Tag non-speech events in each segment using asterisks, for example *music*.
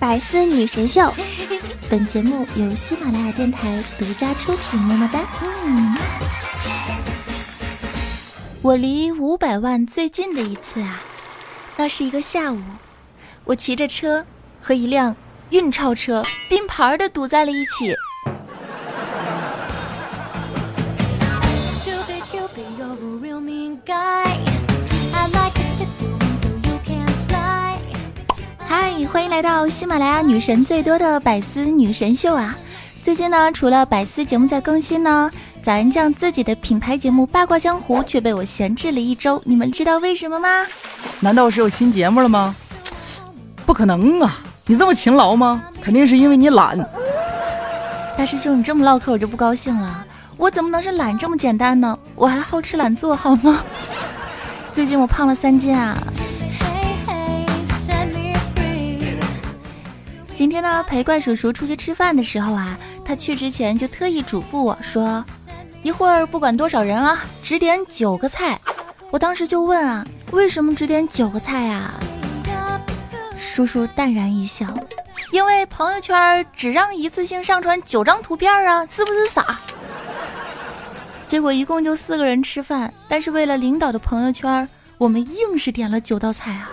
百思女神秀，本节目由喜马拉雅电台独家出品。么么哒。嗯，我离五百万最近的一次啊，那是一个下午，我骑着车和一辆运钞车并排的堵在了一起。来到喜马拉雅女神最多的百思女神秀啊！最近呢，除了百思节目在更新呢，早安酱自己的品牌节目《八卦江湖》却被我闲置了一周。你们知道为什么吗？难道是有新节目了吗？不可能啊！你这么勤劳吗？肯定是因为你懒。大师兄，你这么唠嗑我就不高兴了。我怎么能是懒这么简单呢？我还好吃懒做，好吗？最近我胖了三斤啊！今天呢，陪怪叔叔出去吃饭的时候啊，他去之前就特意嘱咐我说，一会儿不管多少人啊，只点九个菜。我当时就问啊，为什么只点九个菜啊？叔叔淡然一笑，因为朋友圈只让一次性上传九张图片啊，是不是傻？结果一共就四个人吃饭，但是为了领导的朋友圈，我们硬是点了九道菜啊。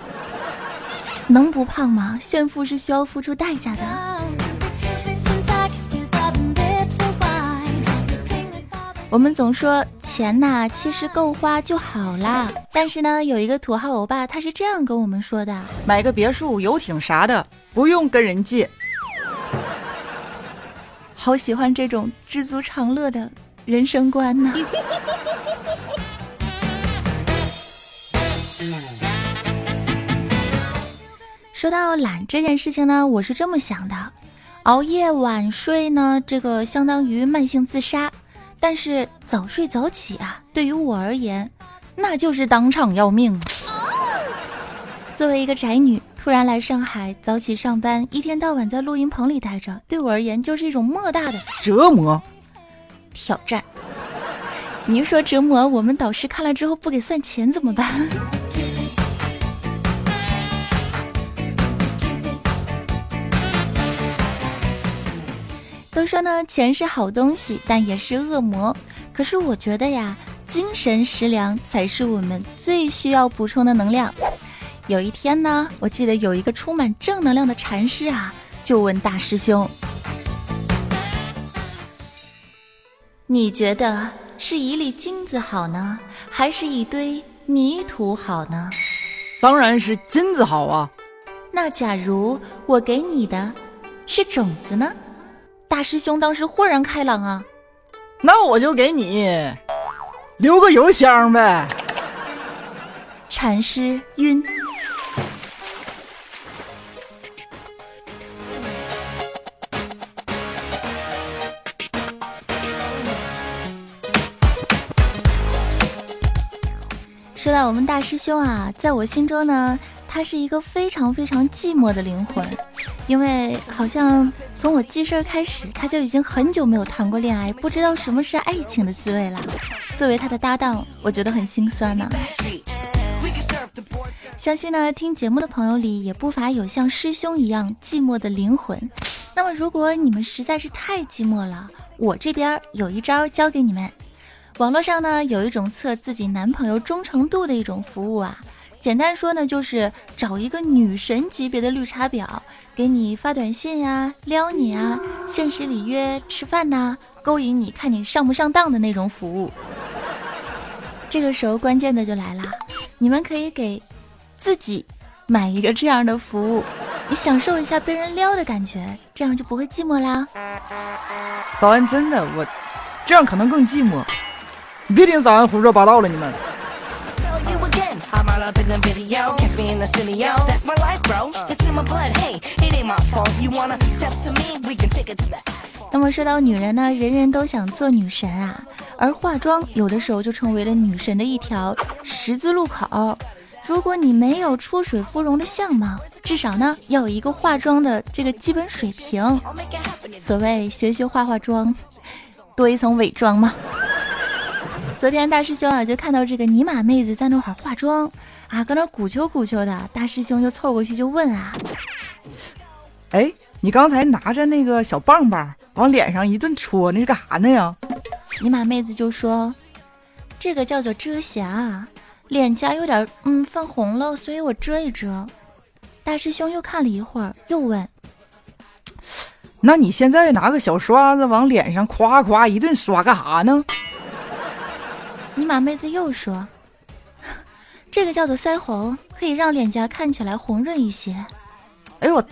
能不胖吗？炫富是需要付出代价的。我们总说钱呐，其实够花就好啦。但是呢，有一个土豪欧巴，他是这样跟我们说的：买个别墅、游艇啥的，不用跟人借。好喜欢这种知足常乐的人生观呐。说到懒这件事情呢，我是这么想的：熬夜晚睡呢，这个相当于慢性自杀；但是早睡早起啊，对于我而言，那就是当场要命。作为一个宅女，突然来上海早起上班，一天到晚在录音棚里待着，对我而言就是一种莫大的 *laughs* 折磨、挑战。*laughs* 你说折磨，我们导师看了之后不给算钱怎么办？都说呢，钱是好东西，但也是恶魔。可是我觉得呀，精神食粮才是我们最需要补充的能量。有一天呢，我记得有一个充满正能量的禅师啊，就问大师兄：“你觉得是一粒金子好呢，还是一堆泥土好呢？”当然是金子好啊。那假如我给你的是种子呢？大师兄当时豁然开朗啊，那我就给你留个邮箱呗。禅师晕。说到我们大师兄啊，在我心中呢，他是一个非常非常寂寞的灵魂。因为好像从我记事儿开始，他就已经很久没有谈过恋爱，不知道什么是爱情的滋味了。作为他的搭档，我觉得很心酸呢。相信呢，听节目的朋友里也不乏有像师兄一样寂寞的灵魂。那么，如果你们实在是太寂寞了，我这边有一招教给你们。网络上呢，有一种测自己男朋友忠诚度的一种服务啊。简单说呢，就是找一个女神级别的绿茶婊，给你发短信呀、撩你啊、现实里约吃饭呐、勾引你看你上不上当的那种服务。这个时候关键的就来了，你们可以给自己买一个这样的服务，你享受一下被人撩的感觉，这样就不会寂寞啦。早安，真的我这样可能更寂寞。你别听早安胡说八道了，你们。那么说到女人呢，人人都想做女神啊，而化妆有的时候就成为了女神的一条十字路口。如果你没有出水芙蓉的相貌，至少呢要有一个化妆的这个基本水平。所谓学学化化妆，多一层伪装嘛。昨天大师兄啊就看到这个尼玛妹子在那会儿化妆。啊，搁那鼓秋鼓秋的，大师兄就凑过去就问啊，哎，你刚才拿着那个小棒棒往脸上一顿戳，那是干啥呢呀？尼玛妹子就说：“这个叫做遮瑕，脸颊有点嗯泛红了，所以我遮一遮。”大师兄又看了一会儿，又问：*sniffs* “那你现在拿个小刷子往脸上夸夸一顿刷干啥呢？”尼玛妹子又说：“这个叫做腮红，可以让脸颊看起来红润一些。”哎呦我！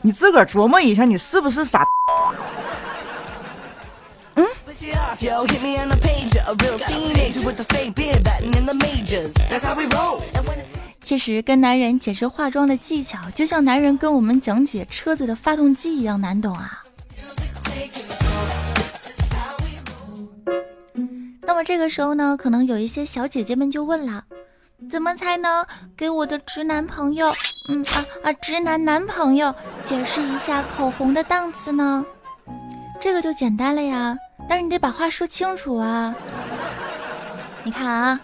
你自个儿琢磨一下，你是不是傻？嗯。其实跟男人解释化妆的技巧，就像男人跟我们讲解车子的发动机一样难懂啊。那么这个时候呢，可能有一些小姐姐们就问了。怎么才能给我的直男朋友，嗯啊啊，直男男朋友解释一下口红的档次呢？这个就简单了呀，但是你得把话说清楚啊。你看啊，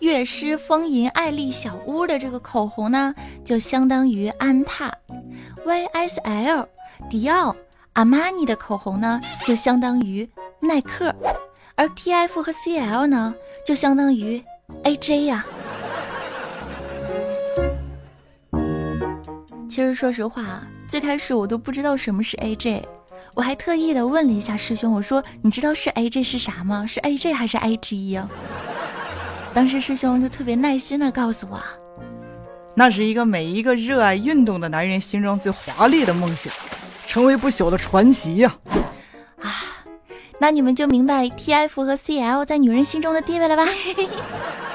悦诗风吟爱丽小屋的这个口红呢，就相当于安踏；YSL、迪奥、阿玛尼的口红呢，就相当于耐克；而 TF 和 CL 呢，就相当于 AJ 呀。其实说实话，最开始我都不知道什么是 AJ，我还特意的问了一下师兄，我说你知道是 AJ 是啥吗？是 AJ 还是 IG 呀？当时师兄就特别耐心的告诉我，那是一个每一个热爱运动的男人心中最华丽的梦想，成为不朽的传奇呀！啊，那你们就明白 TF 和 CL 在女人心中的地位了吧？*laughs*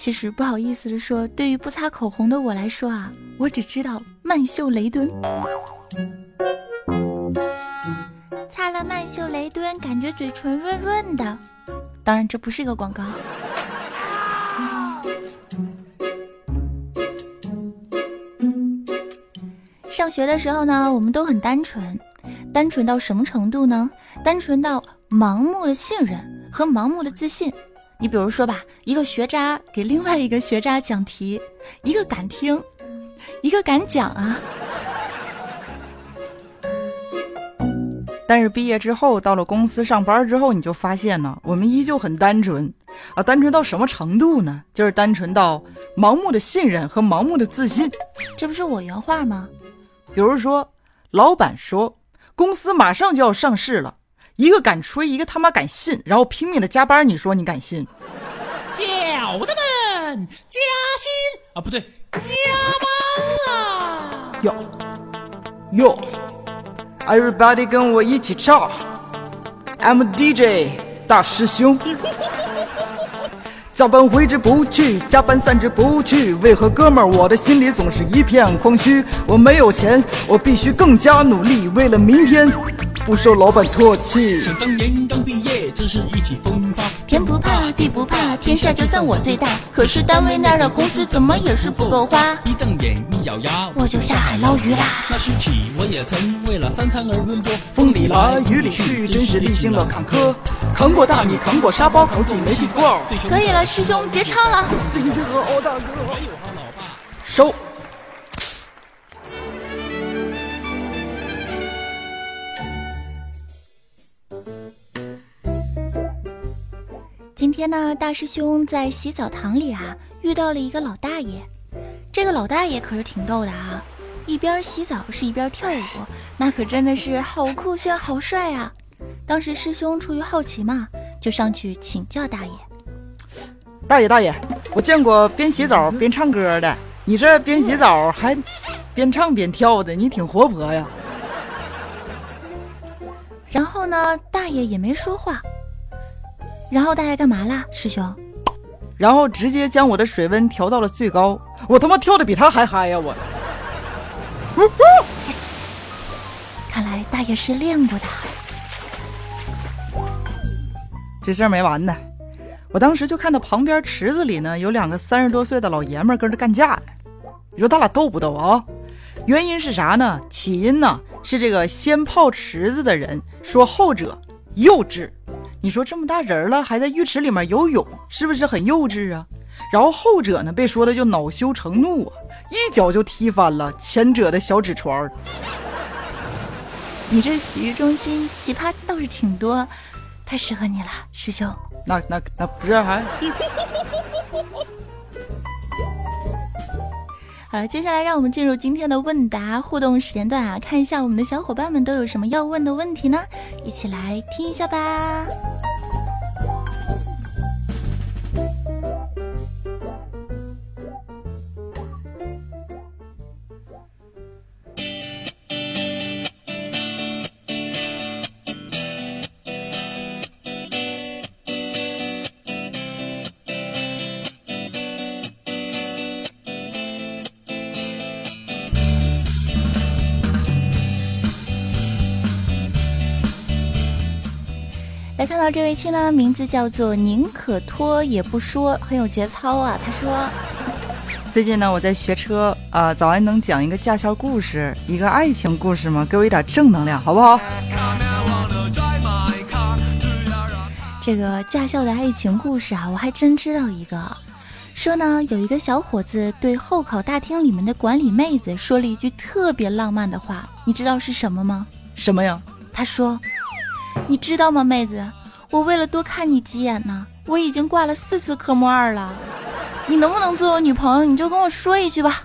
其实不好意思的说，对于不擦口红的我来说啊，我只知道曼秀雷敦。擦了曼秀雷敦，感觉嘴唇润润的。当然，这不是一个广告。上学的时候呢，我们都很单纯，单纯到什么程度呢？单纯到盲目的信任和盲目的自信。你比如说吧，一个学渣给另外一个学渣讲题，一个敢听，一个敢讲啊。但是毕业之后，到了公司上班之后，你就发现呢，我们依旧很单纯啊，单纯到什么程度呢？就是单纯到盲目的信任和盲目的自信。这不是我原话吗？比如说，老板说公司马上就要上市了。一个敢吹，一个他妈敢信，然后拼命的加班。你说你敢信？小的们加薪啊，不对，加班啊！哟哟，Everybody 跟我一起唱，I'm DJ 大师兄。*laughs* 下班挥之不去，加班散之不去。为何哥们儿我的心里总是一片空虚？我没有钱，我必须更加努力，为了明天。不受老板唾弃。想当年刚毕业，真是意气风发。天不怕地不怕，天下就算我最大。可是单位那儿的工资怎么也是不够花。一瞪眼一咬牙，我就下海捞鱼啦。那时起我也曾为了三餐而奔波，风里来雨里去，真是历经了坎坷。扛过大米，扛过沙包，扛进煤气罐。可以了，师兄别唱了。星星和欧大哥，收。今天呢，大师兄在洗澡堂里啊，遇到了一个老大爷。这个老大爷可是挺逗的啊，一边洗澡是一边跳舞，那可真的是好酷炫、好帅啊！当时师兄出于好奇嘛，就上去请教大爷：“大爷大爷，我见过边洗澡边唱歌的，你这边洗澡还边唱边跳的，你挺活泼呀。”然后呢，大爷也没说话。然后大爷干嘛啦，师兄？然后直接将我的水温调到了最高，我他妈跳的比他还嗨呀！我，看来大爷是练过的。这事儿没完呢，我当时就看到旁边池子里呢有两个三十多岁的老爷们跟着干架呢。你说他俩逗不逗啊？原因是啥呢？起因呢是这个先泡池子的人说后者幼稚。你说这么大人了，还在浴池里面游泳，是不是很幼稚啊？然后后者呢，被说的就恼羞成怒啊，一脚就踢翻了前者的小纸船儿。你这洗浴中心奇葩倒是挺多，太适合你了，师兄。那那那不是还？好了，接下来让我们进入今天的问答互动时间段啊，看一下我们的小伙伴们都有什么要问的问题呢？一起来听一下吧。到这位亲呢，名字叫做宁可拖也不说，很有节操啊。他说，最近呢，我在学车啊，早安能讲一个驾校故事，一个爱情故事吗？给我一点正能量，好不好？这个驾校的爱情故事啊，我还真知道一个。说呢，有一个小伙子对候考大厅里面的管理妹子说了一句特别浪漫的话，你知道是什么吗？什么呀？他说。你知道吗，妹子？我为了多看你几眼呢，我已经挂了四次科目二了。你能不能做我女朋友？你就跟我说一句吧。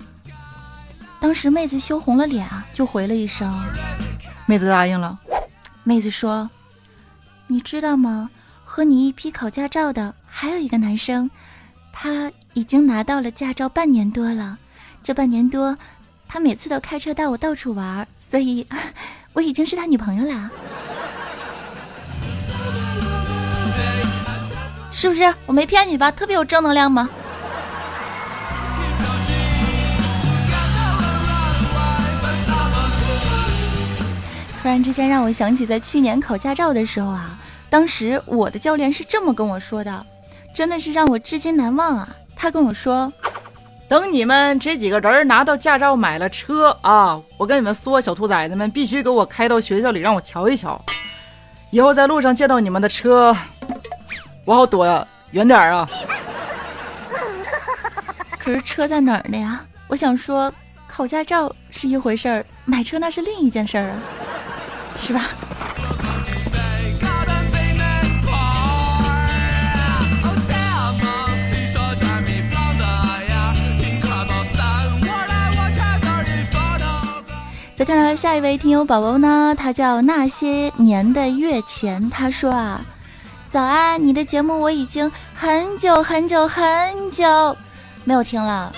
当时妹子羞红了脸啊，就回了一声。妹子答应了。妹子说：“你知道吗？和你一批考驾照的还有一个男生，他已经拿到了驾照半年多了。这半年多，他每次都开车带我到处玩，所以 *laughs* 我已经是他女朋友了。”是不是我没骗你吧？特别有正能量吗？突然之间让我想起在去年考驾照的时候啊，当时我的教练是这么跟我说的，真的是让我至今难忘啊。他跟我说：“等你们这几个人拿到驾照买了车啊，我跟你们说，小兔崽子们必须给我开到学校里让我瞧一瞧，以后在路上见到你们的车。”我好躲呀，远点啊！*laughs* 可是车在哪儿呢呀？我想说，考驾照是一回事儿，买车那是另一件事儿啊，是吧？再看到下一位听友宝宝呢，他叫那些年的月前，他说啊。早安，你的节目我已经很久很久很久没有听了。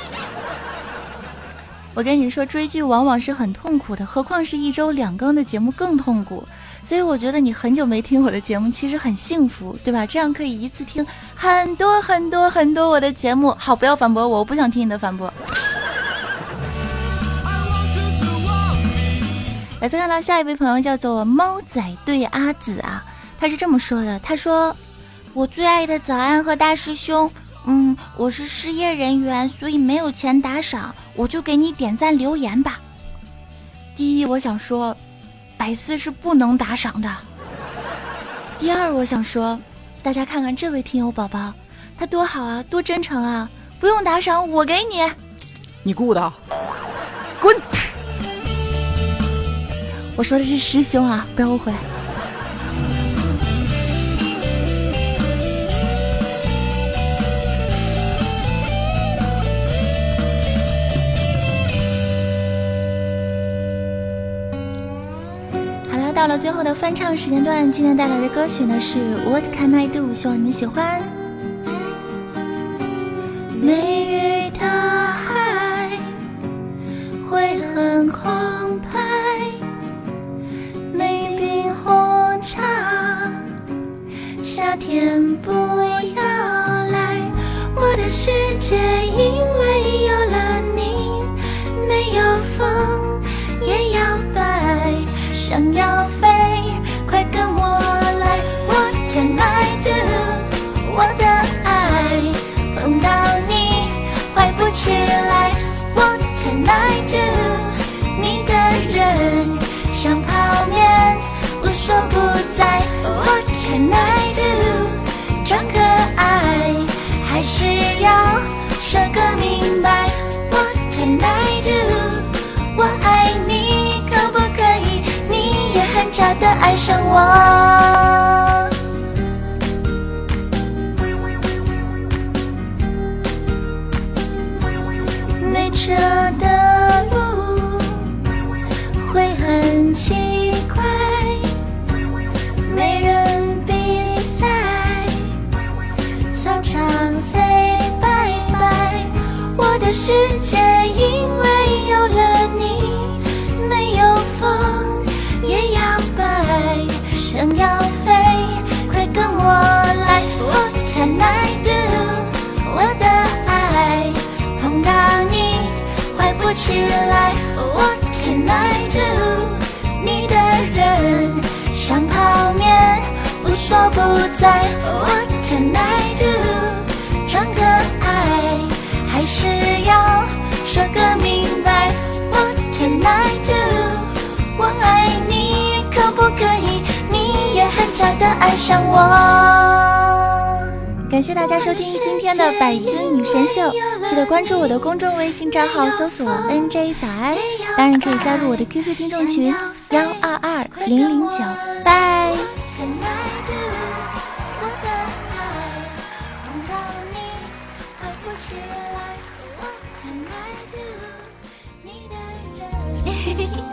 我跟你说，追剧往往是很痛苦的，何况是一周两更的节目更痛苦。所以我觉得你很久没听我的节目，其实很幸福，对吧？这样可以一次听很多很多很多我的节目。好，不要反驳我，我不想听你的反驳。来，再看到下一位朋友，叫做猫仔对阿紫啊。他是这么说的：“他说，我最爱的早安和大师兄，嗯，我是失业人员，所以没有钱打赏，我就给你点赞留言吧。第一，我想说，百思是不能打赏的。第二，我想说，大家看看这位听友宝宝，他多好啊，多真诚啊，不用打赏，我给你。你雇的？滚！我说的是师兄啊，不要误会。”到了最后的翻唱时间段，今天带来的歌曲呢是 What Can I Do，希望你们喜欢。我来，what can i do？我的爱，碰到你，坏不起来。what can i do？你的人，像泡面，无所不在。what can i do？装可爱，还是要设个名。假的，爱上我。在，What can I do？装可爱还是要说个明白，What can I do？我爱你，可不可以？你也很巧的爱上我。感谢大家收听今天的百思女神秀，记得关注我的公众微信账号，搜索 NJ 早安，当然可以加入我的 QQ 听众群幺二二零零九，拜。